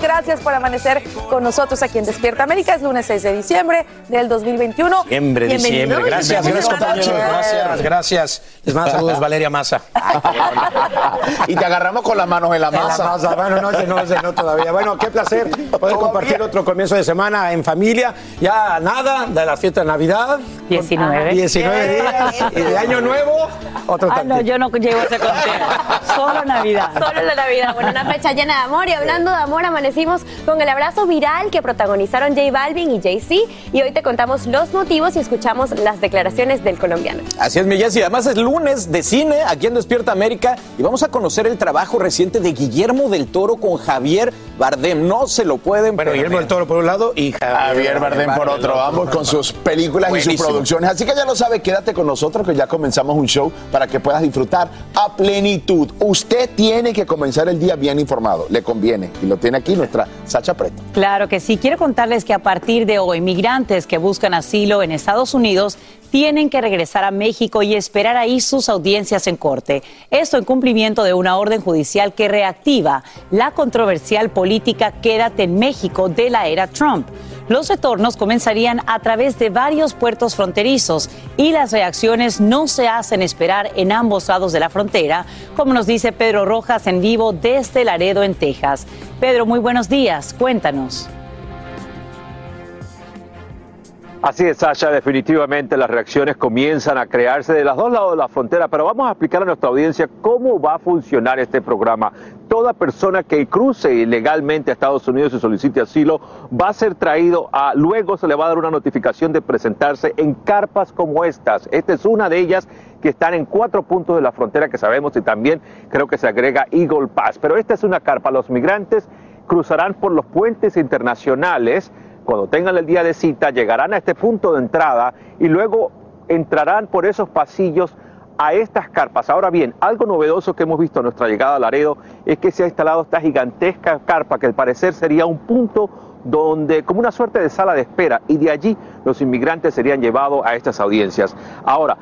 Gracias por amanecer con nosotros aquí en Despierta América. Es lunes 6 de diciembre del 2021. Diciembre, diciembre. Gracias, gracias, compañero. Gracias, gracias. Les mando saludos, Valeria Massa. Y te agarramos con las manos en la En la masa. masa. Bueno, no, ese no, ese no todavía. Bueno, qué placer poder compartir otro comienzo de semana en familia. Ya nada de la fiesta de Navidad. 19. 19 días. Y de Año Nuevo, otro Ah, no, yo no llego a ese conteo. Solo Navidad. Solo la Navidad. Bueno, una fecha llena de amor. Y hablando de amor, amanecimos con el abrazo viral que protagonizaron J Balvin y Jay-Z. Y hoy te contamos los motivos y escuchamos las declaraciones del colombiano. Así es, mi Jessy. Además es lunes de cine aquí en Despierta América y vamos a conocer el trabajo reciente de Guillermo del Toro con Javier Bardem. No se lo pueden Bueno. Guillermo del Toro por un lado y Javier Bardem por otro, ambos con sus películas y sus producciones. Así que ya lo sabe, quédate con nosotros que ya comenzamos un show para que puedas disfrutar a plenitud. Usted tiene que comenzar el día bien informado, le conviene. Y lo tiene aquí nuestra Sacha Preto. Claro que sí. Quiero contarles que a partir de hoy, migrantes que buscan asilo en Estados Unidos tienen que regresar a México y esperar ahí sus audiencias en corte. Esto en cumplimiento de una orden judicial que reactiva la controversial política Quédate en México de la era Trump. Los retornos comenzarían a través de varios puertos fronterizos y las reacciones no se hacen esperar en ambos lados de la frontera, como nos dice Pedro Rojas en vivo desde Laredo, en Texas. Pedro, muy buenos días. Cuéntanos. Así es, Sasha, definitivamente las reacciones comienzan a crearse de los dos lados de la frontera, pero vamos a explicar a nuestra audiencia cómo va a funcionar este programa. Toda persona que cruce ilegalmente a Estados Unidos y solicite asilo va a ser traído a, luego se le va a dar una notificación de presentarse en carpas como estas. Esta es una de ellas que están en cuatro puntos de la frontera que sabemos y también creo que se agrega Eagle Pass. Pero esta es una carpa. Los migrantes cruzarán por los puentes internacionales cuando tengan el día de cita, llegarán a este punto de entrada y luego entrarán por esos pasillos a estas carpas. Ahora bien, algo novedoso que hemos visto a nuestra llegada a Laredo es que se ha instalado esta gigantesca carpa que al parecer sería un punto donde, como una suerte de sala de espera, y de allí los inmigrantes serían llevados a estas audiencias. Ahora,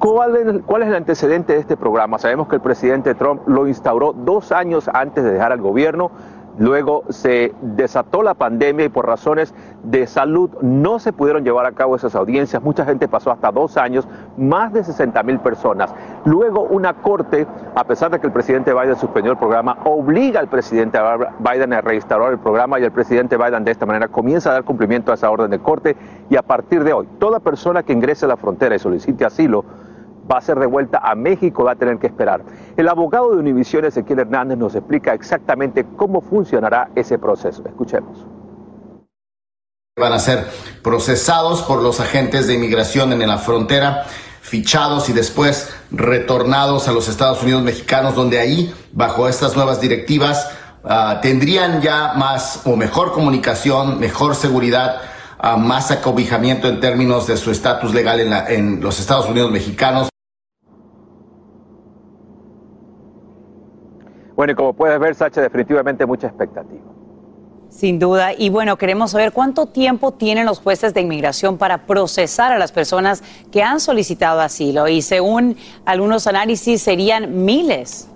¿Cuál es, ¿Cuál es, el antecedente de este programa? Sabemos que el presidente Trump lo instauró dos años antes de dejar el gobierno. Luego se desató la pandemia y por razones de salud no se pudieron llevar a cabo esas audiencias. Mucha gente pasó hasta dos años, más de 60 mil personas. Luego una corte, a pesar de que el presidente Biden suspendió el programa, obliga al presidente Biden a reinstaurar el programa y el presidente Biden de esta manera comienza a dar cumplimiento a esa orden de corte y a partir de hoy, toda persona que ingrese a la frontera y solicite asilo, va a ser devuelta a México, va a tener que esperar. El abogado de Univision, Ezequiel Hernández, nos explica exactamente cómo funcionará ese proceso. Escuchemos. Van a ser procesados por los agentes de inmigración en la frontera, fichados y después retornados a los Estados Unidos mexicanos, donde ahí, bajo estas nuevas directivas, uh, tendrían ya más o mejor comunicación, mejor seguridad, uh, más acobijamiento en términos de su estatus legal en los Estados Unidos mexicanos. Bueno, y como puedes ver, Sacha, definitivamente mucha expectativa. Sin duda. Y bueno, queremos saber cuánto tiempo tienen los jueces de inmigración para procesar a las personas que han solicitado asilo. Y según algunos análisis, serían miles.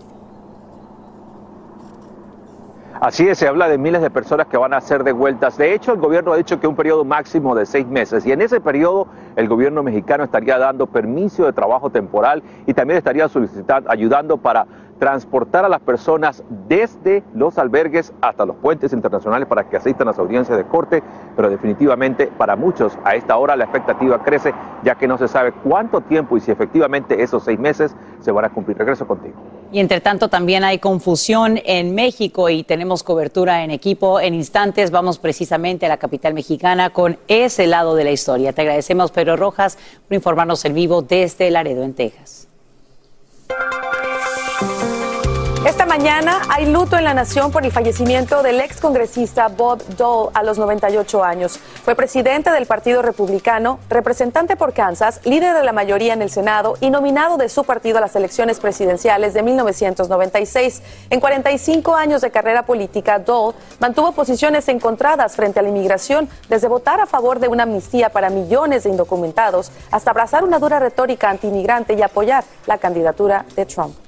Así es, se habla de miles de personas que van a ser devueltas. De hecho, el gobierno ha dicho que un periodo máximo de seis meses. Y en ese periodo, el gobierno mexicano estaría dando permiso de trabajo temporal y también estaría solicitando, ayudando para transportar a las personas desde los albergues hasta los puentes internacionales para que asistan a las audiencias de corte, pero definitivamente para muchos a esta hora la expectativa crece ya que no se sabe cuánto tiempo y si efectivamente esos seis meses se van a cumplir. Regreso contigo. Y entre tanto también hay confusión en México y tenemos cobertura en equipo. En instantes vamos precisamente a la capital mexicana con ese lado de la historia. Te agradecemos, Pedro Rojas, por informarnos en vivo desde Laredo, en Texas. Esta mañana hay luto en la nación por el fallecimiento del ex congresista Bob Dole a los 98 años. Fue presidente del Partido Republicano, representante por Kansas, líder de la mayoría en el Senado y nominado de su partido a las elecciones presidenciales de 1996. En 45 años de carrera política, Dole mantuvo posiciones encontradas frente a la inmigración, desde votar a favor de una amnistía para millones de indocumentados hasta abrazar una dura retórica antiinmigrante y apoyar la candidatura de Trump.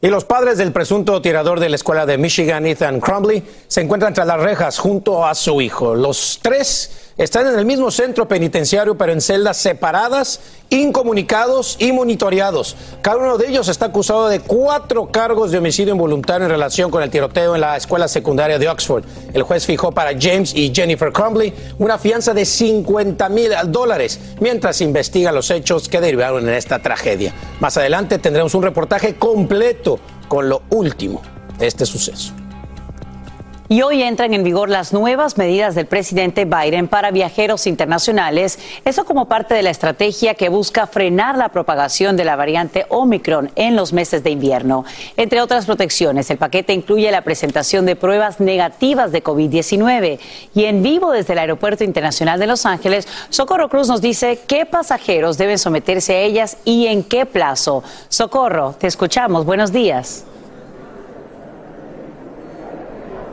Y los padres del presunto tirador de la escuela de Michigan, Ethan Crumbley, se encuentran tras las rejas junto a su hijo. Los tres están en el mismo centro penitenciario, pero en celdas separadas, incomunicados y monitoreados. Cada uno de ellos está acusado de cuatro cargos de homicidio involuntario en relación con el tiroteo en la escuela secundaria de Oxford. El juez fijó para James y Jennifer Crumbley una fianza de 50 mil dólares mientras investiga los hechos que derivaron en esta tragedia. Más adelante tendremos un reportaje completo con lo último de este suceso. Y hoy entran en vigor las nuevas medidas del presidente Biden para viajeros internacionales, eso como parte de la estrategia que busca frenar la propagación de la variante Omicron en los meses de invierno. Entre otras protecciones, el paquete incluye la presentación de pruebas negativas de COVID-19. Y en vivo desde el Aeropuerto Internacional de Los Ángeles, Socorro Cruz nos dice qué pasajeros deben someterse a ellas y en qué plazo. Socorro, te escuchamos. Buenos días.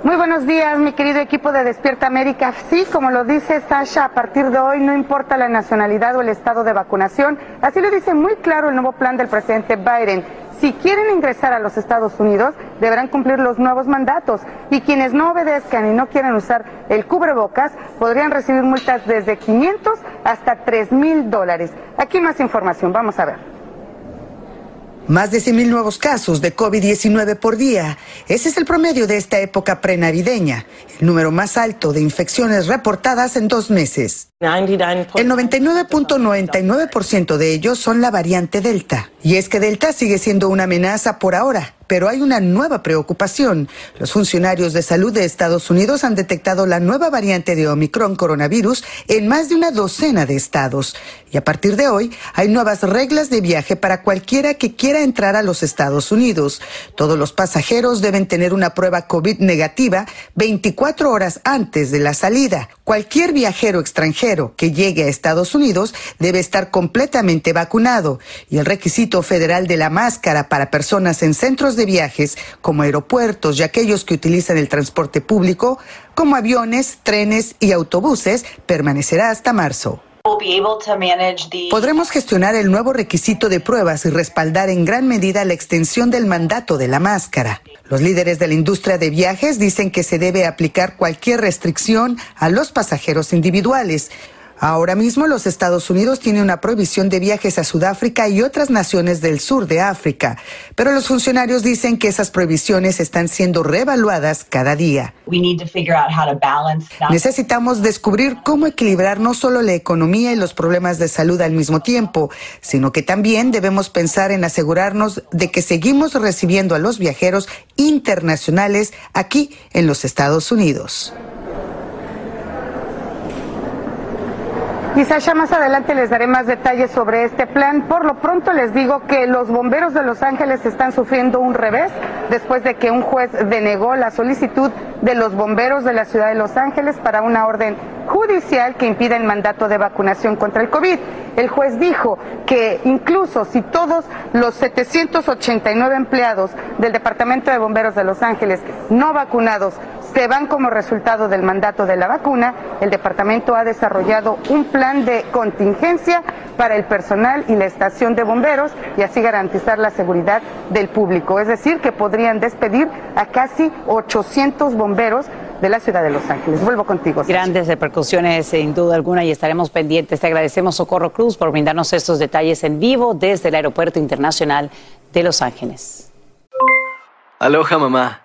Muy buenos días, mi querido equipo de Despierta América. Sí, como lo dice Sasha, a partir de hoy no importa la nacionalidad o el estado de vacunación. Así lo dice muy claro el nuevo plan del presidente Biden. Si quieren ingresar a los Estados Unidos, deberán cumplir los nuevos mandatos y quienes no obedezcan y no quieran usar el cubrebocas podrían recibir multas desde 500 hasta 3 mil dólares. Aquí más información, vamos a ver. Más de 100.000 nuevos casos de COVID-19 por día. Ese es el promedio de esta época prenavideña, el número más alto de infecciones reportadas en dos meses. El 99.99% de ellos son la variante Delta. Y es que Delta sigue siendo una amenaza por ahora, pero hay una nueva preocupación. Los funcionarios de salud de Estados Unidos han detectado la nueva variante de Omicron coronavirus en más de una docena de estados. Y a partir de hoy hay nuevas reglas de viaje para cualquiera que quiera entrar a los Estados Unidos. Todos los pasajeros deben tener una prueba COVID negativa 24 horas antes de la salida. Cualquier viajero extranjero que llegue a Estados Unidos debe estar completamente vacunado. Y el requisito federal de la máscara para personas en centros de viajes como aeropuertos y aquellos que utilizan el transporte público, como aviones, trenes y autobuses, permanecerá hasta marzo. Podremos gestionar el nuevo requisito de pruebas y respaldar en gran medida la extensión del mandato de la máscara. Los líderes de la industria de viajes dicen que se debe aplicar cualquier restricción a los pasajeros individuales. Ahora mismo los Estados Unidos tienen una prohibición de viajes a Sudáfrica y otras naciones del sur de África, pero los funcionarios dicen que esas prohibiciones están siendo reevaluadas cada día. Necesitamos descubrir cómo equilibrar no solo la economía y los problemas de salud al mismo tiempo, sino que también debemos pensar en asegurarnos de que seguimos recibiendo a los viajeros internacionales aquí en los Estados Unidos. Y Sasha, más adelante les daré más detalles sobre este plan. Por lo pronto les digo que los bomberos de Los Ángeles están sufriendo un revés después de que un juez denegó la solicitud de los bomberos de la ciudad de Los Ángeles para una orden judicial que impide el mandato de vacunación contra el COVID. El juez dijo que incluso si todos los 789 empleados del Departamento de Bomberos de Los Ángeles no vacunados se van como resultado del mandato de la vacuna, el departamento ha desarrollado un plan de contingencia para el personal y la estación de bomberos y así garantizar la seguridad del público. Es decir, que podrían despedir a casi 800 bomberos de la ciudad de Los Ángeles. Vuelvo contigo. Sacha. Grandes repercusiones, sin duda alguna, y estaremos pendientes. Te agradecemos, Socorro Cruz, por brindarnos estos detalles en vivo desde el Aeropuerto Internacional de Los Ángeles. Aloha, mamá.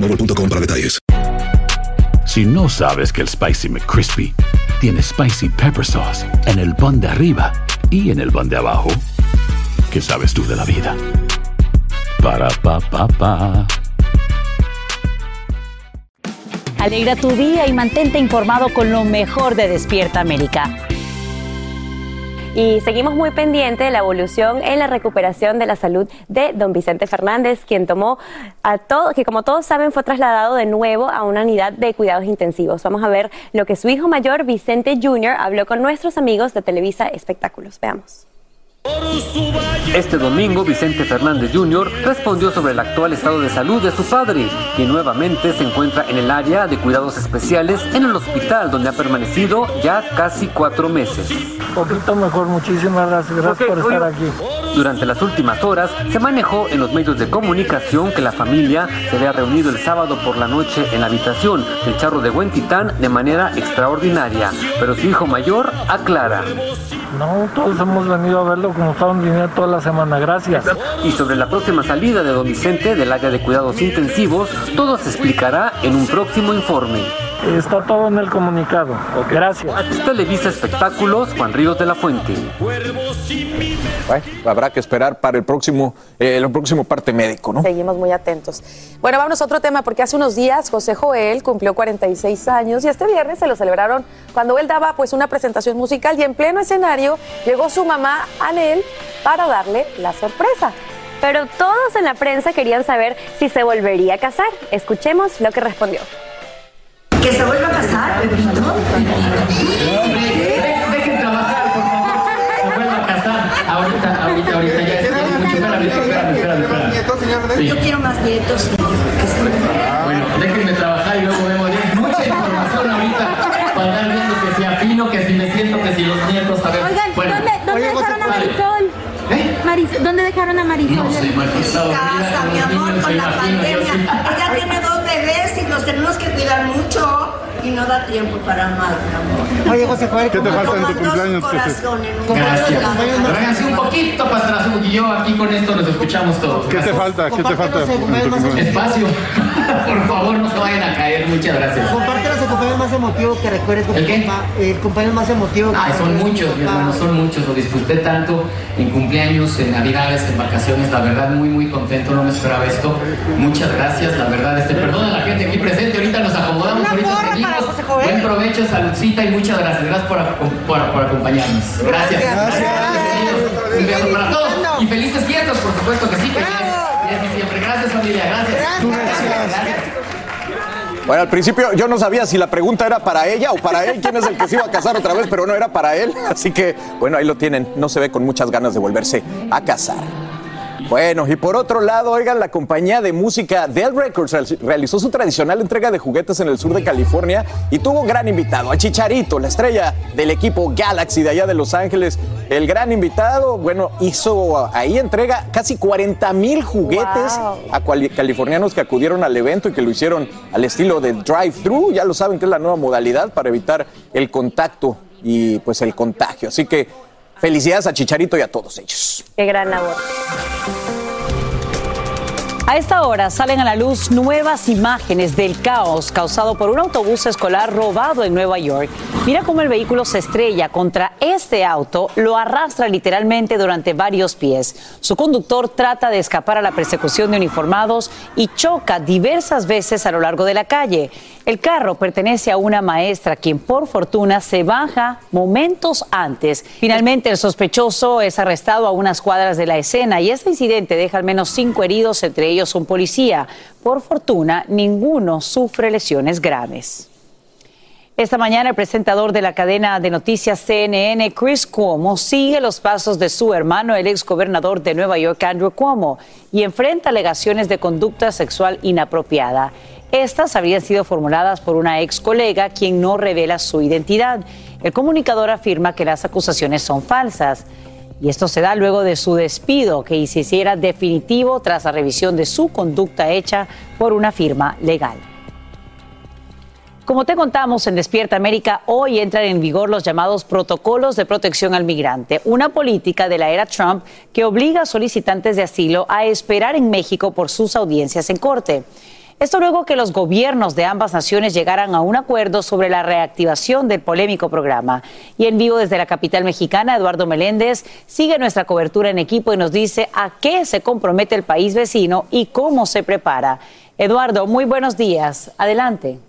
boostmobile.com para detalles. Si no sabes que el Spicy McCrispy tiene Spicy Pepper Sauce en el pan de arriba y en el pan de abajo, ¿qué sabes tú de la vida? Para, pa, pa, pa. Alegra tu día y mantente informado con lo mejor de Despierta América. Y seguimos muy pendientes de la evolución en la recuperación de la salud de don Vicente Fernández, quien tomó a todo, que como todos saben fue trasladado de nuevo a una unidad de cuidados intensivos. Vamos a ver lo que su hijo mayor, Vicente Jr., habló con nuestros amigos de Televisa Espectáculos. Veamos. Este domingo, Vicente Fernández Jr. respondió sobre el actual estado de salud de su padre, quien nuevamente se encuentra en el área de cuidados especiales en el hospital, donde ha permanecido ya casi cuatro meses. poquito mejor, muchísimas gracias, gracias por estar aquí. Durante las últimas horas se manejó en los medios de comunicación que la familia se había reunido el sábado por la noche en la habitación del charro de Huentitán de manera extraordinaria, pero su hijo mayor aclara. No, todos hemos venido a verlo como estaban viniendo toda la semana, gracias. Y sobre la próxima salida de don Vicente del área de cuidados intensivos, todo se explicará en un próximo informe. Está todo en el comunicado. Gracias. Televisa Espectáculos, Juan Ríos de la Fuente. Bueno, habrá que esperar para el próximo, eh, el próximo parte médico, ¿no? Seguimos muy atentos. Bueno, vámonos a otro tema, porque hace unos días José Joel cumplió 46 años y este viernes se lo celebraron cuando él daba pues una presentación musical y en pleno escenario llegó su mamá Anel para darle la sorpresa. Pero todos en la prensa querían saber si se volvería a casar. Escuchemos lo que respondió. ¿Que se vuelva a casar, Pepito? Dejen trabajar, por favor. Se vuelva a casar. Ahorita, ahorita, ahorita. Ya es mucho. Espérame, espérame, espérame. espérame. Yo quiero más nietos. Bueno, déjenme trabajar y luego vemos. Mucha información ahorita para andar viendo que si afino, que si me siento, que si los nietos. A ver. Oigan, bueno. ¿dónde, dónde dejaron a Marisol? Maris- ¿Dónde dejaron a Marisol? No Marisol. casa, mi amor, con la pandemia. Ella tiene dos bebés y los tenemos que cuidar mucho y no da tiempo para más, mi amor. Oye, José Joel, ¿qué te falta en tu cumpleaños, corazones, Gracias. Tráiganse un poquito para atrás, y yo aquí con esto nos escuchamos todos. ¿Qué te falta? ¿Qué te falta? en? Espacio. Por favor, no se vayan a caer. Muchas gracias. Compártenos el cumpleaños más emotivo que recuerdes. ¿El qué? El cumpleaños más emotivo. Ay, son muchos, mi hermano, son muchos. Lo disfruté tanto en cumpleaños, en navidades, en vacaciones. La verdad, muy, muy contento. No me esperaba esto. Muchas gracias. La verdad, este, perdón a la gente aquí presente. Ahorita nos acomodamos, ahorita seguimos. Buen provecho, saludcita y muchas gracias. Gracias por, por- por acompañarnos. Gracias. Gracias. Bienvenidos. Un beso para todos. Y felices fiestas, por supuesto que sí. Que siempre. Gracias, familia. Gracias. Gracias. Bueno, al principio yo no sabía si la pregunta era para ella o para él, quién es el que se iba a casar otra vez, pero no era para él. Así que, bueno, ahí lo tienen. No se ve con muchas ganas de volverse a casar. Bueno, y por otro lado, oigan, la compañía de música Dell Records realizó su tradicional entrega de juguetes en el sur de California y tuvo un gran invitado, a Chicharito, la estrella del equipo Galaxy de allá de Los Ángeles. El gran invitado, bueno, hizo ahí entrega casi 40 mil juguetes a californianos que acudieron al evento y que lo hicieron al estilo de drive-thru. Ya lo saben que es la nueva modalidad para evitar el contacto y pues el contagio. Así que Felicidades a Chicharito y a todos ellos. Qué gran labor. A esta hora salen a la luz nuevas imágenes del caos causado por un autobús escolar robado en Nueva York. Mira cómo el vehículo se estrella contra este auto, lo arrastra literalmente durante varios pies. Su conductor trata de escapar a la persecución de uniformados y choca diversas veces a lo largo de la calle. El carro pertenece a una maestra quien por fortuna se baja momentos antes. Finalmente el sospechoso es arrestado a unas cuadras de la escena y este incidente deja al menos cinco heridos, entre ellos un policía. Por fortuna, ninguno sufre lesiones graves. Esta mañana el presentador de la cadena de noticias CNN, Chris Cuomo, sigue los pasos de su hermano, el ex gobernador de Nueva York, Andrew Cuomo, y enfrenta alegaciones de conducta sexual inapropiada. Estas habrían sido formuladas por una ex colega quien no revela su identidad. El comunicador afirma que las acusaciones son falsas. Y esto se da luego de su despido, que se hiciera definitivo tras la revisión de su conducta hecha por una firma legal. Como te contamos en Despierta América, hoy entran en vigor los llamados protocolos de protección al migrante, una política de la era Trump que obliga a solicitantes de asilo a esperar en México por sus audiencias en corte. Esto luego que los gobiernos de ambas naciones llegaran a un acuerdo sobre la reactivación del polémico programa. Y en vivo desde la capital mexicana, Eduardo Meléndez sigue nuestra cobertura en equipo y nos dice a qué se compromete el país vecino y cómo se prepara. Eduardo, muy buenos días. Adelante.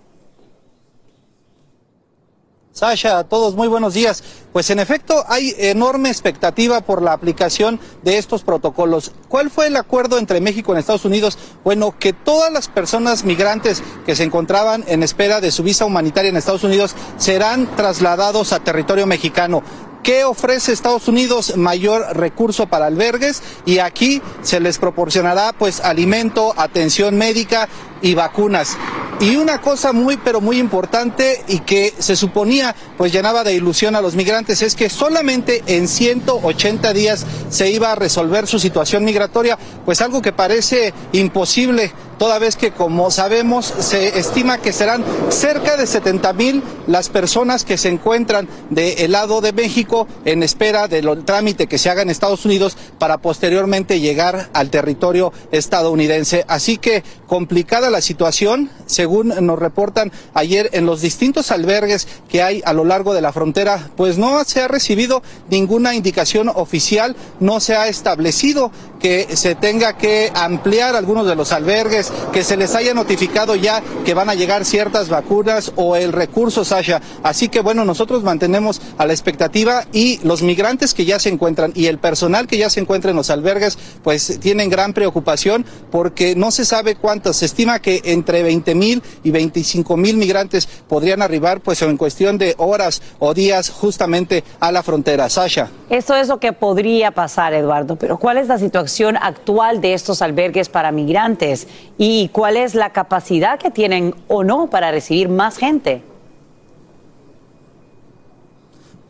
Sasha, a todos muy buenos días. Pues en efecto hay enorme expectativa por la aplicación de estos protocolos. ¿Cuál fue el acuerdo entre México y Estados Unidos? Bueno, que todas las personas migrantes que se encontraban en espera de su visa humanitaria en Estados Unidos serán trasladados a territorio mexicano. ¿Qué ofrece Estados Unidos? Mayor recurso para albergues y aquí se les proporcionará pues alimento, atención médica y vacunas. Y una cosa muy pero muy importante y que se suponía pues llenaba de ilusión a los migrantes es que solamente en 180 días se iba a resolver su situación migratoria, pues algo que parece imposible toda vez que, como sabemos, se estima que serán cerca de 70 mil las personas que se encuentran del lado de México en espera del trámite que se haga en Estados Unidos para posteriormente llegar al territorio estadounidense. Así que complicada la situación, según nos reportan ayer en los distintos albergues que hay a lo largo de la frontera, pues no se ha recibido ninguna indicación oficial, no se ha establecido que se tenga que ampliar algunos de los albergues que se les haya notificado ya que van a llegar ciertas vacunas o el recurso, Sasha. Así que bueno, nosotros mantenemos a la expectativa y los migrantes que ya se encuentran y el personal que ya se encuentra en los albergues, pues tienen gran preocupación porque no se sabe cuántos. Se estima que entre 20 mil y 25 mil migrantes podrían arribar, pues en cuestión de horas o días, justamente a la frontera. Sasha. Eso es lo que podría pasar, Eduardo. Pero ¿cuál es la situación actual de estos albergues para migrantes? y cuál es la capacidad que tienen o no para recibir más gente.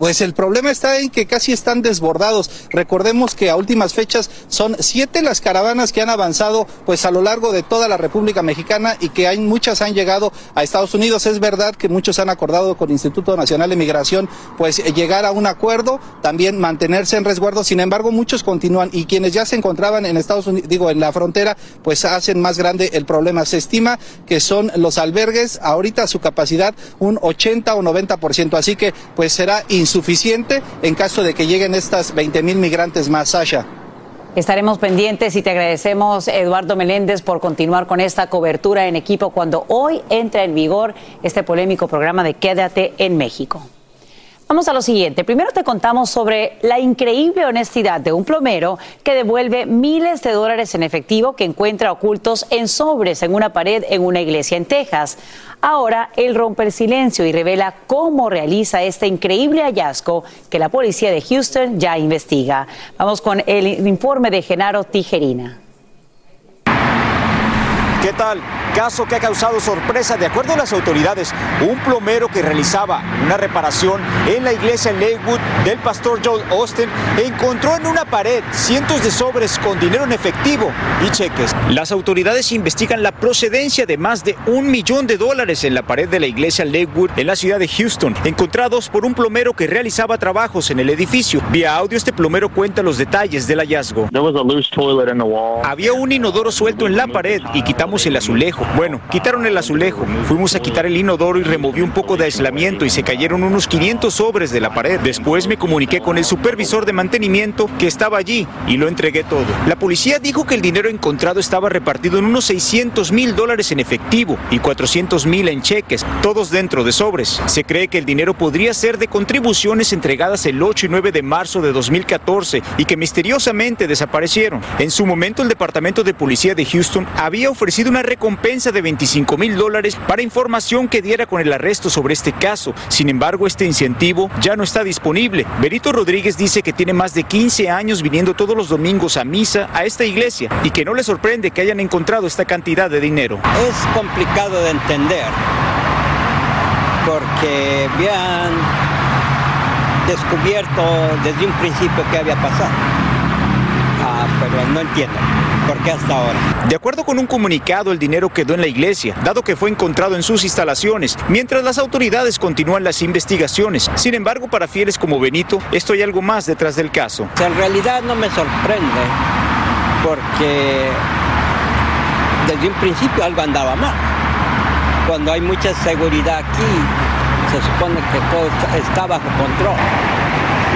Pues el problema está en que casi están desbordados. Recordemos que a últimas fechas son siete las caravanas que han avanzado pues a lo largo de toda la República Mexicana y que hay muchas han llegado a Estados Unidos. Es verdad que muchos han acordado con el Instituto Nacional de Migración pues llegar a un acuerdo, también mantenerse en resguardo. Sin embargo, muchos continúan y quienes ya se encontraban en Estados Unidos, digo, en la frontera, pues hacen más grande el problema. Se estima que son los albergues ahorita su capacidad un 80 o 90%. Así que pues será insuficiente suficiente en caso de que lleguen estas 20 mil migrantes más, Sasha. Estaremos pendientes y te agradecemos, Eduardo Meléndez, por continuar con esta cobertura en equipo cuando hoy entra en vigor este polémico programa de Quédate en México. Vamos a lo siguiente. Primero te contamos sobre la increíble honestidad de un plomero que devuelve miles de dólares en efectivo que encuentra ocultos en sobres en una pared en una iglesia en Texas. Ahora él rompe el silencio y revela cómo realiza este increíble hallazgo que la policía de Houston ya investiga. Vamos con el informe de Genaro Tijerina. ¿Qué tal? Caso que ha causado sorpresa. De acuerdo a las autoridades, un plomero que realizaba una reparación en la iglesia Lakewood del pastor Joel Austin encontró en una pared cientos de sobres con dinero en efectivo y cheques. Las autoridades investigan la procedencia de más de un millón de dólares en la pared de la iglesia Lakewood en la ciudad de Houston, encontrados por un plomero que realizaba trabajos en el edificio. Vía audio, este plomero cuenta los detalles del hallazgo. Había un inodoro suelto en la pared y quitamos el azulejo. Bueno, quitaron el azulejo. Fuimos a quitar el inodoro y removí un poco de aislamiento y se cayeron unos 500 sobres de la pared. Después me comuniqué con el supervisor de mantenimiento que estaba allí y lo entregué todo. La policía dijo que el dinero encontrado estaba repartido en unos 600 mil dólares en efectivo y 400 mil en cheques, todos dentro de sobres. Se cree que el dinero podría ser de contribuciones entregadas el 8 y 9 de marzo de 2014 y que misteriosamente desaparecieron. En su momento el Departamento de Policía de Houston había ofrecido una recompensa de 25 mil dólares para información que diera con el arresto sobre este caso. Sin embargo, este incentivo ya no está disponible. Berito Rodríguez dice que tiene más de 15 años viniendo todos los domingos a misa a esta iglesia y que no le sorprende que hayan encontrado esta cantidad de dinero. Es complicado de entender porque habían descubierto desde un principio qué había pasado. Ah, pero no entiendo. ¿Por qué hasta ahora? De acuerdo con un comunicado, el dinero quedó en la iglesia, dado que fue encontrado en sus instalaciones, mientras las autoridades continúan las investigaciones. Sin embargo, para fieles como Benito, esto hay algo más detrás del caso. En realidad no me sorprende, porque desde un principio algo andaba mal. Cuando hay mucha seguridad aquí, se supone que todo está bajo control.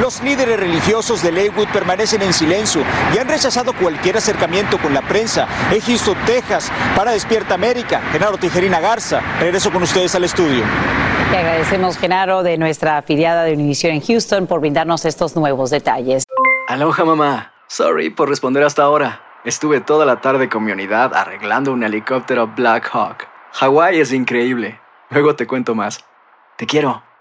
Los líderes religiosos de Lakewood permanecen en silencio y han rechazado cualquier acercamiento con la prensa. En Houston, Texas, para Despierta América, Genaro Tijerina Garza. Regreso con ustedes al estudio. Le agradecemos, Genaro, de nuestra afiliada de Univision en Houston, por brindarnos estos nuevos detalles. Aloha, mamá. Sorry por responder hasta ahora. Estuve toda la tarde con mi unidad arreglando un helicóptero Black Hawk. Hawái es increíble. Luego te cuento más. Te quiero.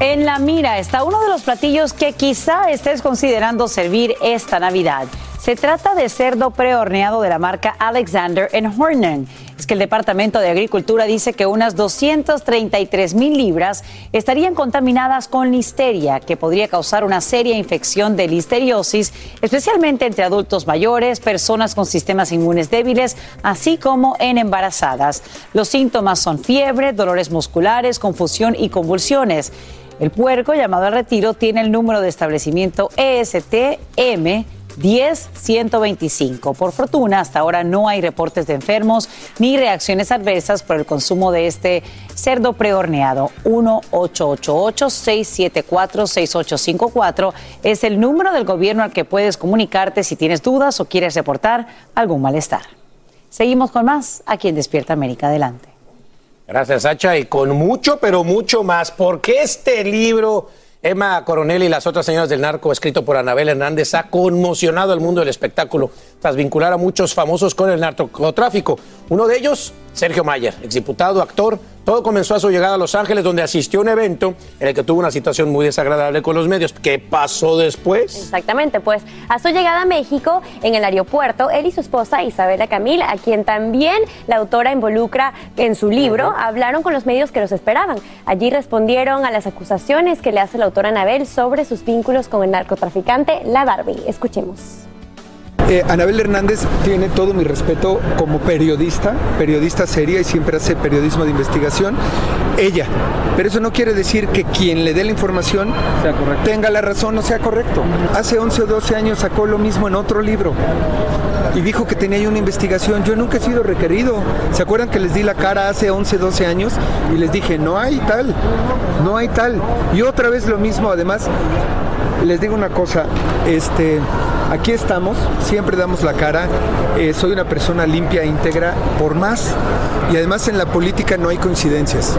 En la mira está uno de los platillos que quizá estés considerando servir esta Navidad. Se trata de cerdo prehorneado de la marca Alexander Hornen. Es que el Departamento de Agricultura dice que unas 233 mil libras estarían contaminadas con listeria, que podría causar una seria infección de listeriosis, especialmente entre adultos mayores, personas con sistemas inmunes débiles, así como en embarazadas. Los síntomas son fiebre, dolores musculares, confusión y convulsiones. El puerco llamado al retiro tiene el número de establecimiento ESTM 10-125. Por fortuna, hasta ahora no hay reportes de enfermos ni reacciones adversas por el consumo de este cerdo prehorneado. 1-888-674-6854 es el número del gobierno al que puedes comunicarte si tienes dudas o quieres reportar algún malestar. Seguimos con más aquí en Despierta América. Adelante. Gracias, Sacha. Y con mucho, pero mucho más, porque este libro, Emma Coronel y las otras señoras del narco, escrito por Anabel Hernández, ha conmocionado al mundo del espectáculo tras vincular a muchos famosos con el narcotráfico. Uno de ellos, Sergio Mayer, exdiputado, actor. Todo comenzó a su llegada a Los Ángeles, donde asistió a un evento en el que tuvo una situación muy desagradable con los medios. ¿Qué pasó después? Exactamente, pues a su llegada a México, en el aeropuerto, él y su esposa Isabela Camil, a quien también la autora involucra en su libro, hablaron con los medios que los esperaban. Allí respondieron a las acusaciones que le hace la autora Anabel sobre sus vínculos con el narcotraficante La Barbie. Escuchemos. Eh, Anabel Hernández tiene todo mi respeto como periodista, periodista seria y siempre hace periodismo de investigación. Ella. Pero eso no quiere decir que quien le dé la información tenga la razón o sea correcto. Hace 11 o 12 años sacó lo mismo en otro libro y dijo que tenía una investigación. Yo nunca he sido requerido. ¿Se acuerdan que les di la cara hace 11, 12 años? Y les dije, no hay tal, no hay tal. Y otra vez lo mismo, además, les digo una cosa, este, aquí estamos, siempre damos la cara, eh, soy una persona limpia, íntegra, por más, y además en la política no hay coincidencias.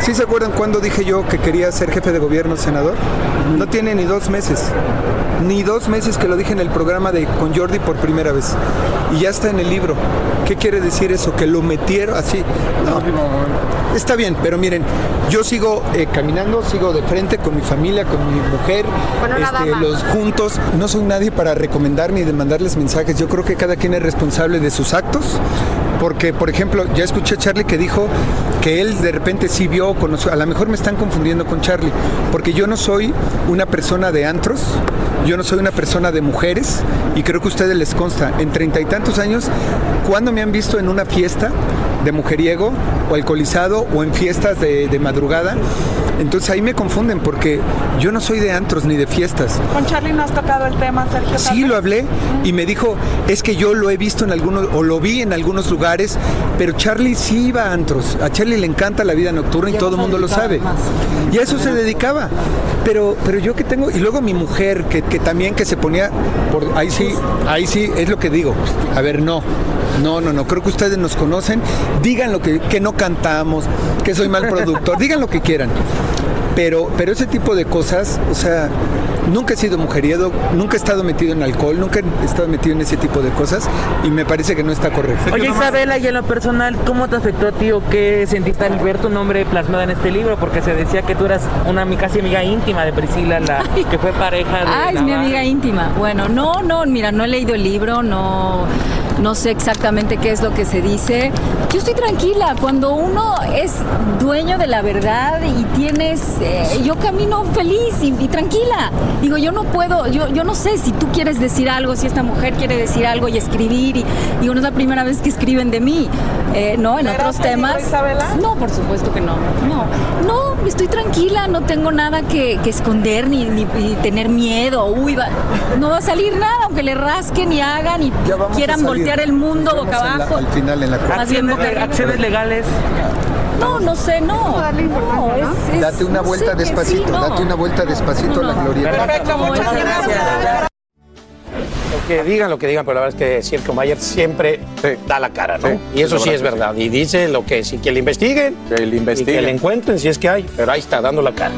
¿Sí se acuerdan cuando dije yo que quería ser jefe de gobierno, senador? No tiene ni dos meses, ni dos meses que lo dije en el programa de con Jordi por primera vez, y ya está en el libro. ¿Qué quiere decir eso? Que lo metieron así. No, está bien, pero miren, yo sigo eh, caminando, sigo de frente con mi familia, con mi mujer, este, los juntos. No soy nadie para recomendar ni de mandarles mensajes. Yo creo que cada quien es responsable de sus actos. Porque, por ejemplo, ya escuché a Charlie que dijo que él de repente sí vio, conoció. A lo mejor me están confundiendo con Charlie. Porque yo no soy una persona de antros, yo no soy una persona de mujeres. Y creo que a ustedes les consta. En treinta y tantos años, ¿cuándo me han visto en una fiesta de mujeriego o alcoholizado o en fiestas de, de madrugada? Entonces ahí me confunden porque yo no soy de antros ni de fiestas. Con Charlie no has tocado el tema, Sergio. Sí, lo hablé y me dijo, es que yo lo he visto en algunos, o lo vi en algunos lugares, pero Charlie sí iba a antros. A Charlie le encanta la vida nocturna y todo el mundo lo sabe. Y a eso se dedicaba. Pero, pero yo que tengo, y luego mi mujer, que, que también que se ponía, por, ahí sí, ahí sí, es lo que digo. A ver, no, no, no, no, creo que ustedes nos conocen. Digan lo que, que no cantamos, que soy mal productor, digan lo que quieran. Pero, pero ese tipo de cosas, o sea, nunca he sido mujeriego, nunca he estado metido en alcohol, nunca he estado metido en ese tipo de cosas y me parece que no está correcto. Oye Isabela, y en lo personal, ¿cómo te afectó a ti o qué sentiste al ver tu nombre plasmado en este libro? Porque se decía que tú eras una casi amiga íntima de Priscila, la que fue pareja de Ah, es mi amiga íntima. Bueno, no, no, mira, no he leído el libro, no, no sé exactamente qué es lo que se dice. Yo estoy tranquila. Cuando uno es dueño de la verdad y tienes, eh, yo camino feliz y, y tranquila. Digo, yo no puedo, yo, yo no sé si tú quieres decir algo, si esta mujer quiere decir algo y escribir. Y digo, no es la primera vez que escriben de mí, eh, ¿no? En otros temas. No, por supuesto que no. No, no, estoy tranquila, no tengo nada que, que esconder ni, ni- ni tener miedo. Uy, va- no va a salir nada, aunque le rasquen y hagan y quieran voltear el mundo Nos boca la- abajo. al final en la acciones legales. No, no sé, no. No, es- es- Date una no vuelta sé despacito, sí, no. date una vuelta despacito a la gloria. Perfecto, muchas gracias. Que digan, lo que digan, pero la verdad es que Sergio Mayer siempre da la cara, ¿no? Sí, y eso sí, es verdad. Y dice lo que sí, que le investiguen. Que le Y que investiguen. le encuentren si es que hay. Pero ahí está, dando la cara.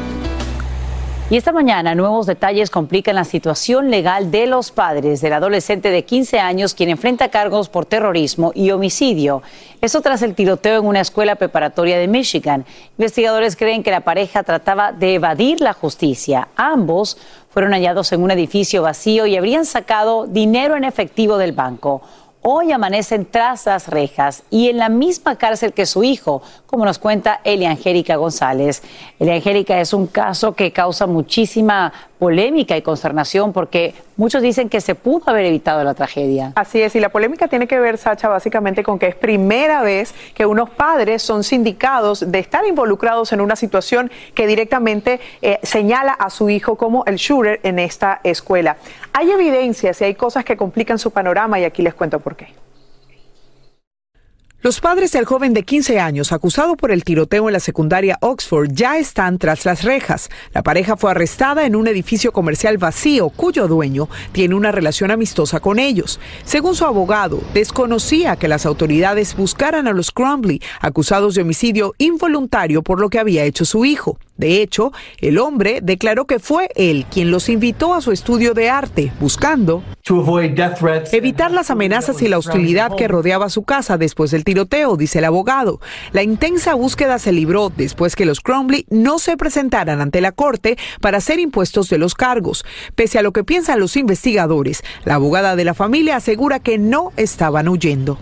Y esta mañana nuevos detalles complican la situación legal de los padres del adolescente de 15 años quien enfrenta cargos por terrorismo y homicidio. Eso tras el tiroteo en una escuela preparatoria de Michigan. Investigadores creen que la pareja trataba de evadir la justicia. Ambos fueron hallados en un edificio vacío y habrían sacado dinero en efectivo del banco. Hoy amanecen tras las rejas y en la misma cárcel que su hijo, como nos cuenta Elia Angélica González. Elia Angélica es un caso que causa muchísima polémica y consternación porque muchos dicen que se pudo haber evitado la tragedia. Así es, y la polémica tiene que ver, Sacha, básicamente con que es primera vez que unos padres son sindicados de estar involucrados en una situación que directamente eh, señala a su hijo como el shooter en esta escuela. Hay evidencias y hay cosas que complican su panorama y aquí les cuento por qué. Los padres del joven de 15 años acusado por el tiroteo en la secundaria Oxford ya están tras las rejas. La pareja fue arrestada en un edificio comercial vacío cuyo dueño tiene una relación amistosa con ellos. Según su abogado, desconocía que las autoridades buscaran a los Crumbly acusados de homicidio involuntario por lo que había hecho su hijo. De hecho, el hombre declaró que fue él quien los invitó a su estudio de arte, buscando evitar las amenazas y la hostilidad que rodeaba su casa después del tiroteo, dice el abogado. La intensa búsqueda se libró después que los Crumley no se presentaran ante la corte para ser impuestos de los cargos. Pese a lo que piensan los investigadores, la abogada de la familia asegura que no estaban huyendo.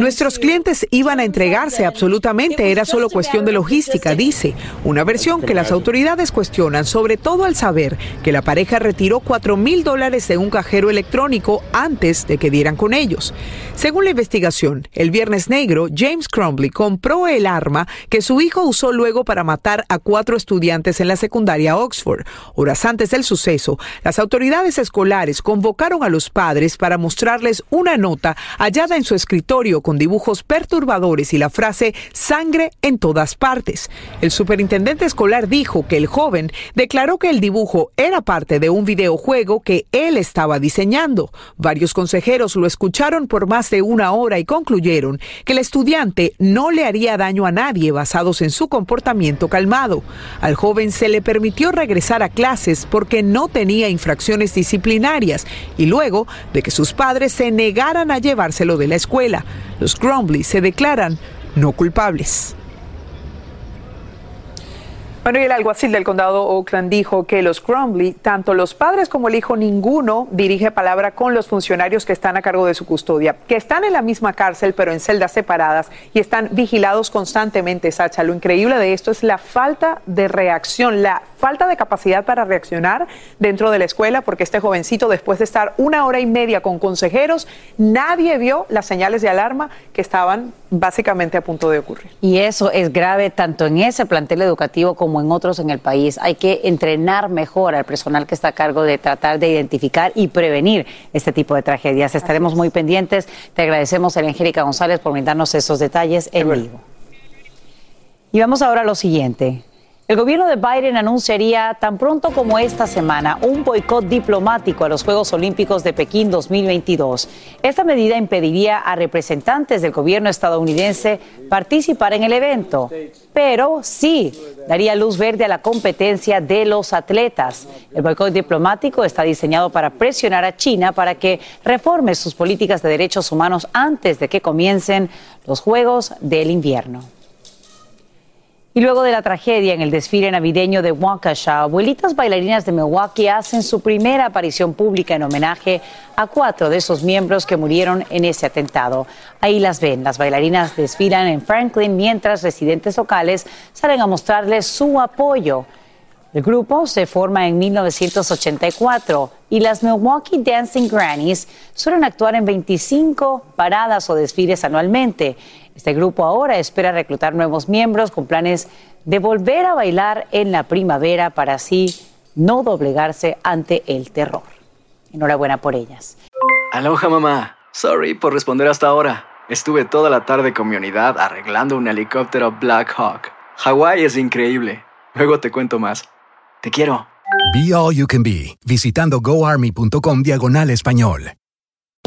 Nuestros clientes iban a entregarse absolutamente, era solo cuestión de logística, dice. Una versión que las autoridades cuestionan, sobre todo al saber que la pareja retiró 4 mil dólares de un cajero electrónico antes de que dieran con ellos. Según la investigación, el viernes negro, James Crumbley compró el arma que su hijo usó luego para matar a cuatro estudiantes en la secundaria Oxford. Horas antes del suceso, las autoridades escolares convocaron a los padres para mostrarles una nota hallada en su escritorio con dibujos perturbadores y la frase sangre en todas partes. El superintendente escolar dijo que el joven declaró que el dibujo era parte de un videojuego que él estaba diseñando. Varios consejeros lo escucharon por más de una hora y concluyeron que el estudiante no le haría daño a nadie basados en su comportamiento calmado. Al joven se le permitió regresar a clases porque no tenía infracciones disciplinarias y luego de que sus padres se negaran a llevárselo de la escuela. Los Grumbly se declaran no culpables. Bueno, y el alguacil del condado Oakland dijo que los Crumbly, tanto los padres como el hijo, ninguno dirige palabra con los funcionarios que están a cargo de su custodia, que están en la misma cárcel pero en celdas separadas y están vigilados constantemente, Sacha. Lo increíble de esto es la falta de reacción, la falta de capacidad para reaccionar dentro de la escuela, porque este jovencito, después de estar una hora y media con consejeros, nadie vio las señales de alarma que estaban básicamente a punto de ocurrir. Y eso es grave tanto en ese plantel educativo como como en otros en el país. Hay que entrenar mejor al personal que está a cargo de tratar de identificar y prevenir este tipo de tragedias. Estaremos muy pendientes. Te agradecemos, Angélica González, por brindarnos esos detalles en vivo. Y vamos ahora a lo siguiente. El gobierno de Biden anunciaría tan pronto como esta semana un boicot diplomático a los Juegos Olímpicos de Pekín 2022. Esta medida impediría a representantes del gobierno estadounidense participar en el evento, pero sí daría luz verde a la competencia de los atletas. El boicot diplomático está diseñado para presionar a China para que reforme sus políticas de derechos humanos antes de que comiencen los Juegos del Invierno. Luego de la tragedia en el desfile navideño de Waukesha, abuelitas bailarinas de Milwaukee hacen su primera aparición pública en homenaje a cuatro de esos miembros que murieron en ese atentado. Ahí las ven, las bailarinas desfilan en Franklin mientras residentes locales salen a mostrarles su apoyo. El grupo se forma en 1984 y las Milwaukee Dancing Grannies suelen actuar en 25 paradas o desfiles anualmente. Este grupo ahora espera reclutar nuevos miembros con planes de volver a bailar en la primavera para así no doblegarse ante el terror. Enhorabuena por ellas. Aloha mamá. Sorry por responder hasta ahora. Estuve toda la tarde con mi unidad arreglando un helicóptero Black Hawk. Hawái es increíble. Luego te cuento más. Te quiero. Be All You Can Be, visitando goarmy.com diagonal español.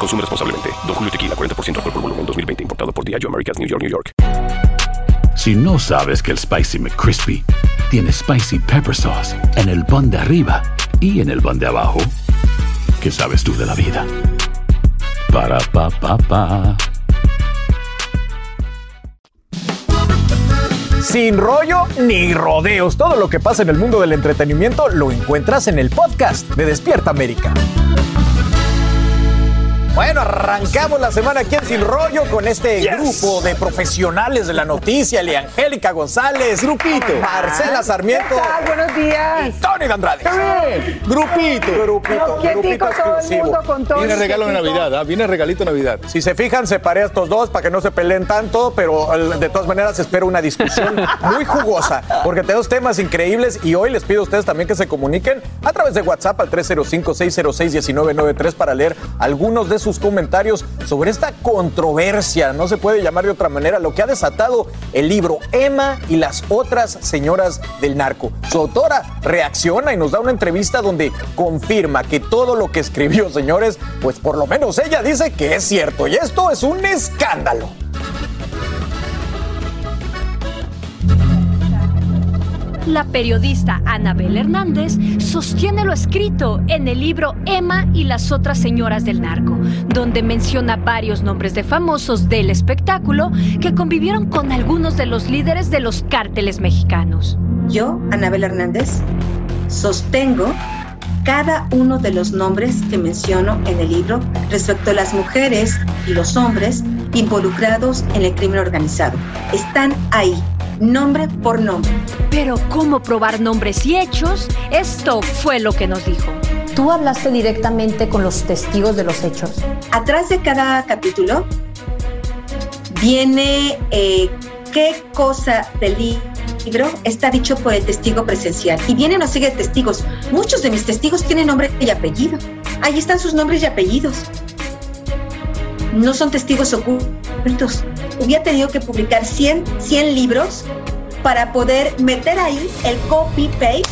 Consume responsablemente. Don Julio Tequila, 40% alcohol por volumen, 2020. Importado por Diageo Americas, New York, New York. Si no sabes que el Spicy McCrispy tiene Spicy Pepper Sauce en el pan de arriba y en el pan de abajo, ¿qué sabes tú de la vida? Para, pa, pa, pa. Sin rollo ni rodeos, todo lo que pasa en el mundo del entretenimiento lo encuentras en el podcast de Despierta América. Bueno, arrancamos la semana aquí en Sin Rollo con este grupo de profesionales de la noticia, Angélica González, Grupito, Marcela Sarmiento, ¿Qué tal? Buenos días. Tony de Andrade. Grupito, grupito, grupito exclusivo. con. Viene regalo de. Navidad, ¿ah? viene regalito de Navidad. Si se fijan, separé a estos dos para que no se peleen tanto, pero de todas maneras espero una discusión muy jugosa, porque tenemos temas increíbles y hoy les pido a ustedes también que se comuniquen a través de WhatsApp al 305-606-1993 para leer algunos de sus comentarios sobre esta controversia, no se puede llamar de otra manera, lo que ha desatado el libro Emma y las otras señoras del narco. Su autora reacciona y nos da una entrevista donde confirma que todo lo que escribió, señores, pues por lo menos ella dice que es cierto y esto es un escándalo. La periodista Anabel Hernández sostiene lo escrito en el libro Emma y las otras señoras del narco, donde menciona varios nombres de famosos del espectáculo que convivieron con algunos de los líderes de los cárteles mexicanos. Yo, Anabel Hernández, sostengo cada uno de los nombres que menciono en el libro respecto a las mujeres y los hombres involucrados en el crimen organizado. Están ahí, nombre por nombre. Pero ¿cómo probar nombres y hechos? Esto fue lo que nos dijo. ¿Tú hablaste directamente con los testigos de los hechos? Atrás de cada capítulo viene eh, qué cosa del libro está dicho por el testigo presencial. Y viene una serie de testigos. Muchos de mis testigos tienen nombre y apellido. Ahí están sus nombres y apellidos. No son testigos ocultos. Hubiera tenido que publicar 100, 100 libros para poder meter ahí el copy-paste,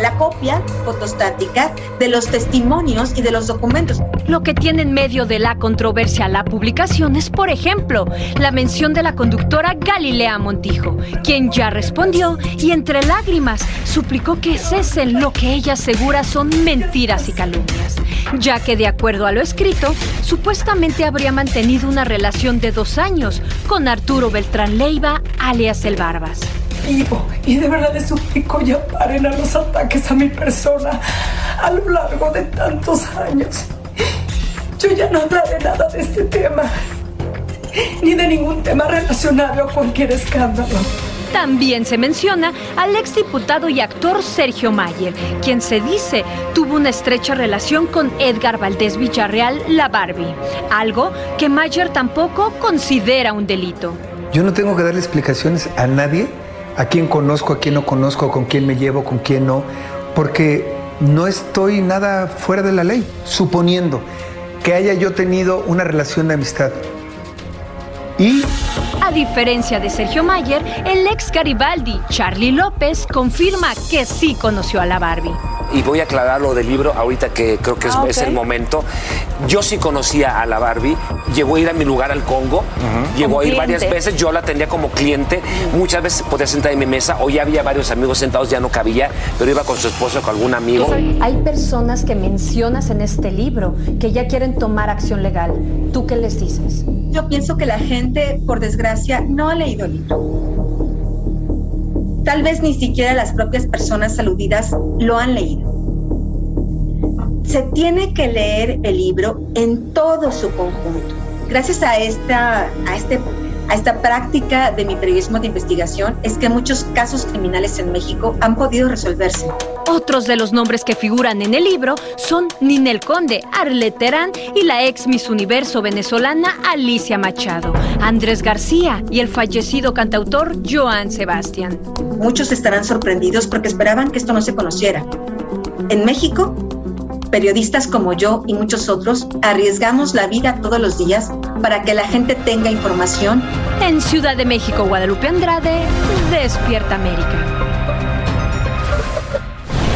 la copia fotostática de los testimonios y de los documentos. Lo que tiene en medio de la controversia la publicación es, por ejemplo, la mención de la conductora Galilea Montijo, quien ya respondió y entre lágrimas suplicó que cesen lo que ella asegura son mentiras y calumnias, ya que de acuerdo a lo escrito, supuestamente habría mantenido una relación de dos años con Arturo Beltrán Leiva, alias El Barbas. Vivo y de verdad les suplico ya paren a los ataques a mi persona a lo largo de tantos años. Yo ya no hablaré nada de este tema, ni de ningún tema relacionado a cualquier escándalo. También se menciona al exdiputado y actor Sergio Mayer, quien se dice tuvo una estrecha relación con Edgar Valdés Villarreal, la Barbie, algo que Mayer tampoco considera un delito. Yo no tengo que darle explicaciones a nadie, a quién conozco, a quién no conozco, con quién me llevo, con quién no, porque no estoy nada fuera de la ley, suponiendo que haya yo tenido una relación de amistad. Y A diferencia de Sergio Mayer, el ex Garibaldi, Charlie López, confirma que sí conoció a la Barbie. Y voy a aclarar lo del libro ahorita que creo que es, Ah, es el momento. Yo sí conocía a la Barbie, llegó a ir a mi lugar al Congo, llegó Como a ir varias veces, yo la atendía como cliente, muchas veces podía sentar en mi mesa, hoy había varios amigos sentados, ya no cabía, pero iba con su esposo, con algún amigo. Hay personas que mencionas en este libro que ya quieren tomar acción legal. ¿Tú qué les dices? Yo pienso que la gente, por desgracia, no ha leído el libro. Tal vez ni siquiera las propias personas aludidas lo han leído. Se tiene que leer el libro en todo su conjunto. Gracias a esta, a este, a esta práctica de mi periodismo de investigación es que muchos casos criminales en México han podido resolverse. Otros de los nombres que figuran en el libro son Ninel Conde, Arlet Terán y la ex Miss Universo venezolana Alicia Machado, Andrés García y el fallecido cantautor Joan Sebastián. Muchos estarán sorprendidos porque esperaban que esto no se conociera. En México periodistas como yo y muchos otros, arriesgamos la vida todos los días para que la gente tenga información. En Ciudad de México, Guadalupe Andrade, Despierta América.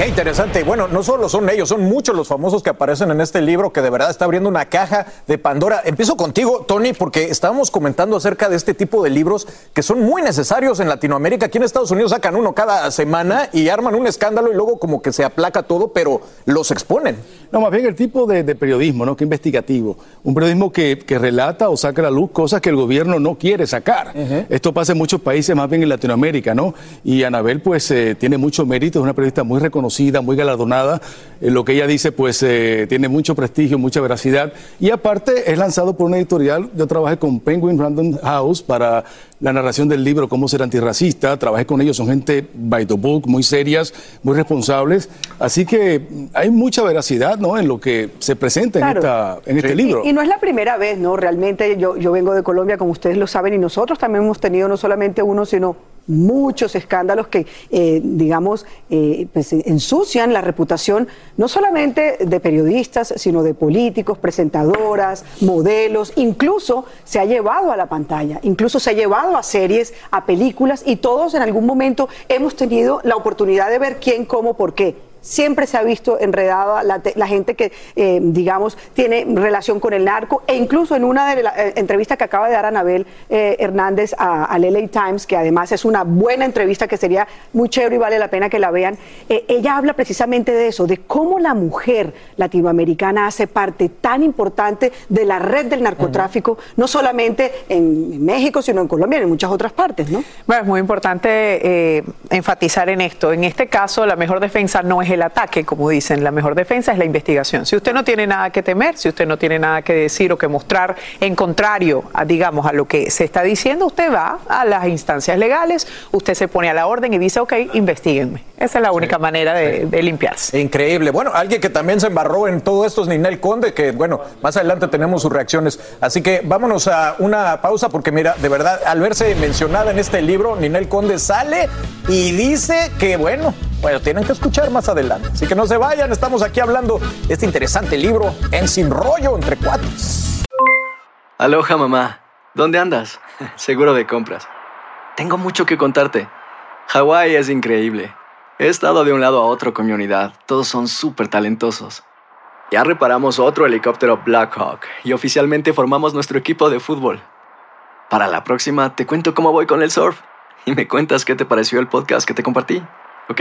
Qué interesante. Bueno, no solo son ellos, son muchos los famosos que aparecen en este libro que de verdad está abriendo una caja de Pandora. Empiezo contigo, Tony, porque estábamos comentando acerca de este tipo de libros que son muy necesarios en Latinoamérica. Aquí en Estados Unidos sacan uno cada semana y arman un escándalo y luego como que se aplaca todo, pero los exponen. No, más bien el tipo de, de periodismo, ¿no? Que investigativo. Un periodismo que, que, relata o saca a la luz cosas que el gobierno no quiere sacar. Esto pasa en muchos países, más bien en Latinoamérica, ¿no? Y Anabel, pues, eh, tiene mucho mérito, es una periodista muy reconocida muy galardonada. Eh, lo que ella dice, pues, eh, tiene mucho prestigio, mucha veracidad. Y aparte, es lanzado por una editorial. Yo trabajé con Penguin Random House para la narración del libro Cómo ser antirracista. Trabajé con ellos, son gente by the book, muy serias, muy responsables. Así que hay mucha veracidad ¿no? en lo que se presenta en, esta, en este libro. Y, y, no es la primera vez, ¿no? Realmente yo, yo vengo de Colombia, como ustedes lo saben, y nosotros también hemos tenido no solamente uno, sino muchos escándalos que, eh, digamos, eh, pues, ensucian la reputación no solamente de periodistas, sino de políticos, presentadoras, modelos, incluso se ha llevado a la pantalla, incluso se ha llevado a series, a películas, y todos en algún momento hemos tenido la oportunidad de ver quién, cómo, por qué siempre se ha visto enredada la, la gente que, eh, digamos, tiene relación con el narco, e incluso en una de las eh, entrevistas que acaba de dar Anabel eh, Hernández al LA Times, que además es una buena entrevista que sería muy chévere y vale la pena que la vean, ella habla precisamente de eso, de cómo la mujer latinoamericana hace parte tan importante de la red del narcotráfico, no solamente en México, sino en Colombia y en muchas otras partes, ¿no? Bueno, es muy importante enfatizar en esto. En este caso, la mejor defensa no es el ataque, como dicen, la mejor defensa es la investigación. Si usted no tiene nada que temer, si usted no tiene nada que decir o que mostrar en contrario, a, digamos, a lo que se está diciendo, usted va a las instancias legales, usted se pone a la orden y dice, ok, investiguenme. Esa es la única sí, manera de, sí. de, limpiarse. Increíble. Bueno, alguien que también se embarró en todo esto es Ninel Conde, que, bueno, más adelante tenemos sus reacciones. Así que vámonos a una pausa, porque mira, de verdad, al verse mencionada en este libro, Ninel Conde sale y dice que, bueno, bueno, tienen que escuchar más adelante. Así que no se vayan, estamos aquí hablando de este interesante libro en Sin Rollo entre cuates. Aloha, mamá. ¿Dónde andas? Seguro de compras. Tengo mucho que contarte. Hawái es increíble. He estado de un lado a otro con mi unidad. Todos son súper talentosos. Ya reparamos otro helicóptero Blackhawk y oficialmente formamos nuestro equipo de fútbol. Para la próxima te cuento cómo voy con el surf y me cuentas qué te pareció el podcast que te compartí. ¿ok?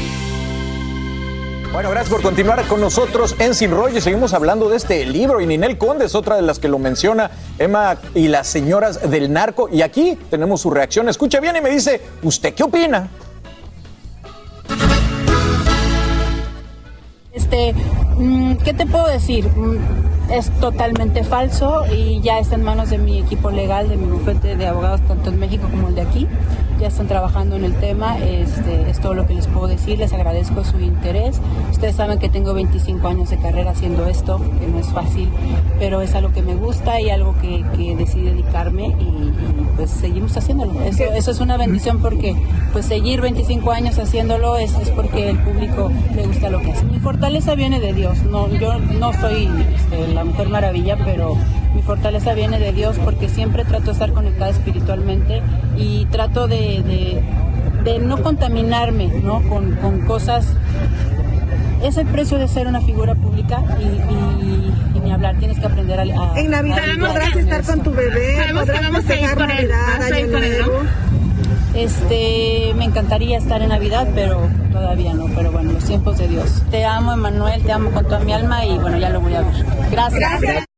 Bueno, gracias por continuar con nosotros en Sin. Seguimos hablando de este libro y Ninel Conde es otra de las que lo menciona, Emma y las señoras del narco. Y aquí tenemos su reacción. Escucha bien y me dice, ¿usted qué opina? Este, ¿qué te puedo decir? Es totalmente falso y ya está en manos de mi equipo legal, de mi bufete de abogados, tanto en México como el de aquí. Ya están trabajando en el tema, este, es todo lo que les puedo decir, les agradezco su interés. Ustedes saben que tengo 25 años de carrera haciendo esto, que no es fácil, pero es algo que me gusta y algo que, que decidí dedicarme y, y, pues seguimos haciéndolo. Eso, eso es una bendición porque pues seguir 25 años haciéndolo es, es porque el público le gusta lo que hace. Mi fortaleza viene de Dios, no, yo no soy este, la mujer maravilla, pero mi fortaleza viene de Dios porque siempre trato de estar conectada espiritualmente y trato de, de, de no contaminarme ¿no? Con, con, cosas. Es el precio de ser una figura pública y, y, y ni hablar, tienes que aprender a... a en Navidad a podrás estar con tu bebé, Sabemos que podrás vamos a ir festejar con él. Navidad, ¿Vas a ir Año con él, no? Nuevo. Este, me encantaría estar en Navidad, pero todavía no. Pero bueno, los tiempos de Dios. Te amo, Emanuel, te amo con toda mi alma y bueno, ya lo voy a ver. Gracias.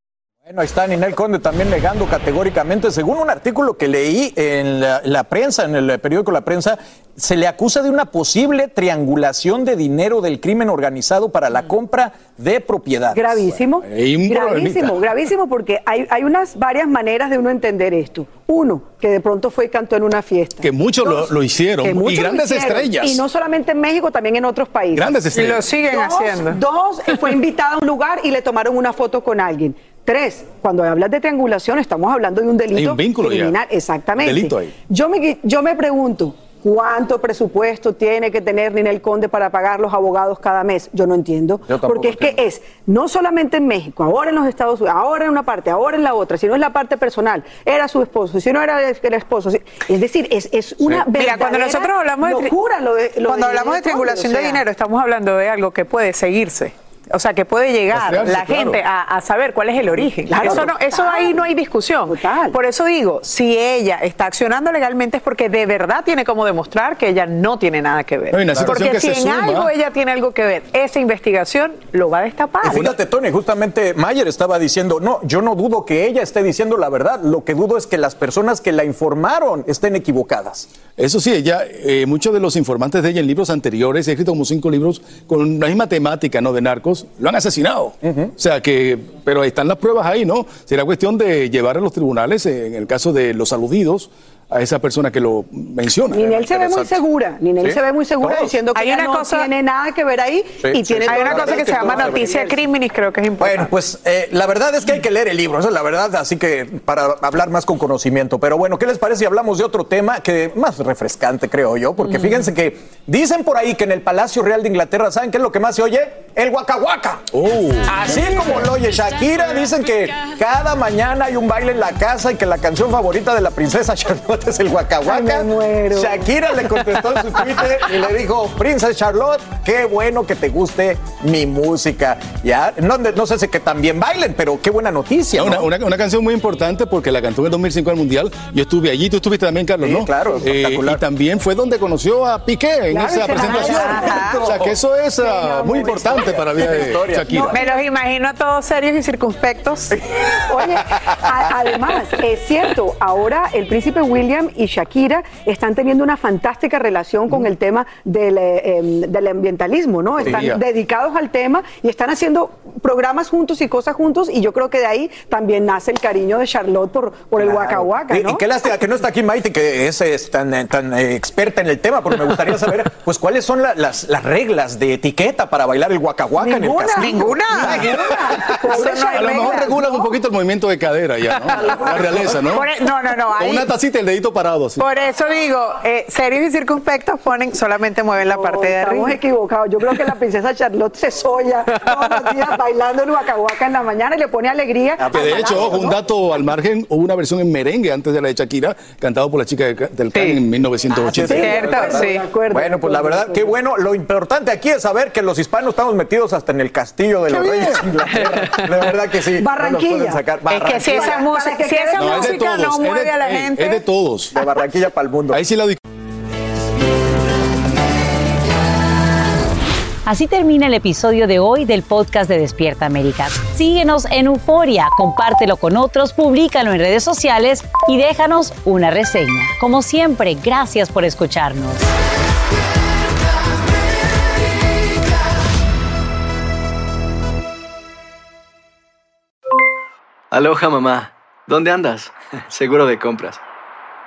Bueno, ahí está Ninel Conde también negando categóricamente, según un artículo que leí en la, la prensa, en el periódico La Prensa, se le acusa de una posible triangulación de dinero del crimen organizado para la compra de propiedades. Gravísimo. Gravísimo, problemita. gravísimo, porque hay, hay unas varias maneras de uno entender esto. Uno, que de pronto fue y cantó en una fiesta. Que muchos lo, lo hicieron. Que Y muchos lo grandes hicieron. estrellas. Y no solamente en México, también en otros países. Grandes estrellas. Y lo siguen Dos- haciendo. Dos, fue invitada a un lugar y le tomaron una foto con alguien. Tres, cuando hablas de triangulación, estamos hablando de un delito Hay un vínculo ya. criminal. Exactamente. Delito ahí. Yo me, yo me pregunto, ¿cuánto presupuesto tiene que tener Ninel Conde para pagar los abogados cada mes? Yo no entiendo. Yo porque es que es no solamente en México, ahora en los Estados Unidos, ahora en una parte, ahora en la otra, si no es la parte personal, era su esposo, si no era el el esposo. si- Es decir, es, es una Mira, cuando verdadera nosotros hablamos de, locura lo de- lo cuando de hablamos de triangulación o sea. de dinero, estamos hablando de algo que puede seguirse. O sea, que puede llegar Rastrearse, la claro. gente a, a saber cuál es el origen. Claro, eso no, eso total. ahí no hay discusión. Por eso digo, si ella está accionando legalmente es porque de verdad tiene como demostrar que ella no tiene nada que ver. No, porque que si en suma. algo ella tiene algo que ver, esa investigación lo va a destapar. Y fíjate, Tony, justamente Mayer estaba diciendo, no, yo no dudo que ella esté diciendo la verdad, lo que dudo es que las personas que la informaron estén equivocadas. Eso sí, ella, eh, muchos de los informantes de ella en libros anteriores, he escrito como cinco libros con la misma temática, ¿no? De narcos, lo han asesinado. O sea que, pero están las pruebas ahí, ¿no? Será cuestión de llevar a los tribunales, en el caso de los aludidos, a esa persona que lo menciona. Ninel se ve muy segura, Ninel Sí. se ve muy segura Todos. diciendo que Hay ella una no cosa- tiene nada que ver ahí Sí, y sí, tiene sí. Hay una cosa que se llama noticia criminis, creo que es importante. Bueno, pues eh, la verdad es que hay que leer el libro, esa es la verdad, así que para hablar más con conocimiento. Pero bueno, ¿qué les parece si hablamos de otro tema que más refrescante, creo yo? Porque fíjense que dicen por ahí que en el Palacio Real de Inglaterra, ¿saben qué es lo que más se oye? El guacahuaca. Así como lo oye Shakira, dicen que cada mañana hay un baile en la casa y que la canción favorita de la princesa Charlotte es el guacahuaca. Shakira le contestó en su Twitter y le dijo, Princesa Charlotte, qué bueno que te guste mi música. Ya, no, no sé si que también bailen, pero qué buena noticia. Una, ¿no? una- una canción muy importante porque la cantó en el 2005 al Mundial. Yo estuve allí, tú estuviste también, Carlos, Sí, ¿no? claro, Eh, espectacular. y también fue donde conoció a Piqué en Claro, esa presentación. Ajá. O sea, que eso es ah, muy importante para la vida de Shakira. Me los imagino a todos serios y circunspectos. Oye, a- además, es cierto, ahora el príncipe William y Shakira están teniendo una fantástica relación con el tema del, eh, em, del ambientalismo, ¿no? Están Diría. dedicados al tema y están haciendo programas juntos y cosas juntos y yo creo que de ahí también nace el cariño de Charlotte por, por el Waka Waka, Y, ¿no? y qué lástima que no está aquí Maite, que es, es tan, eh, tan, eh, experta en el tema, porque me gustaría saber, pues, cuáles son la- las, las reglas de etiqueta para bailar el guacahuaca en el Ninguna. castillo. Ninguna. Pobre A lo mejor regulan un poquito el movimiento de cadera ya, ¿no? La realeza, ¿no? E- no, no, no, Con una tacita el dedito parado así. Por eso digo, eh, serios y circunspectos ponen, solamente mueven la parte de Estamos arriba. equivocados. Yo creo que la princesa Charlotte se soya todos los días bailando el Waka en la mañana y le pone alegría. Que de al hecho, un dato al margen, hubo una versión en merengue antes de la de Shakira, cantado por la chica de- del Can en 1980. Cierto, sí. Bueno, pues la verdad, qué bueno. Lo importante aquí es saber que los hispanos estamos metidos hasta en el castillo de los reyes de Inglaterra. Verdad que sí. no Barranquilla. sacar. Es que si esa, Barranquilla. música, si esa No, es de música todos. no es de- mueve a la gente. Es de todos. De Barranquilla para el mundo. Ahí sí la Así termina el episodio de hoy del podcast de Despierta América. Síguenos en Euforia, compártelo con otros, públicalo en redes sociales y déjanos una reseña. Como siempre, gracias por escucharnos. Aloha mamá, ¿dónde andas? Seguro de compras.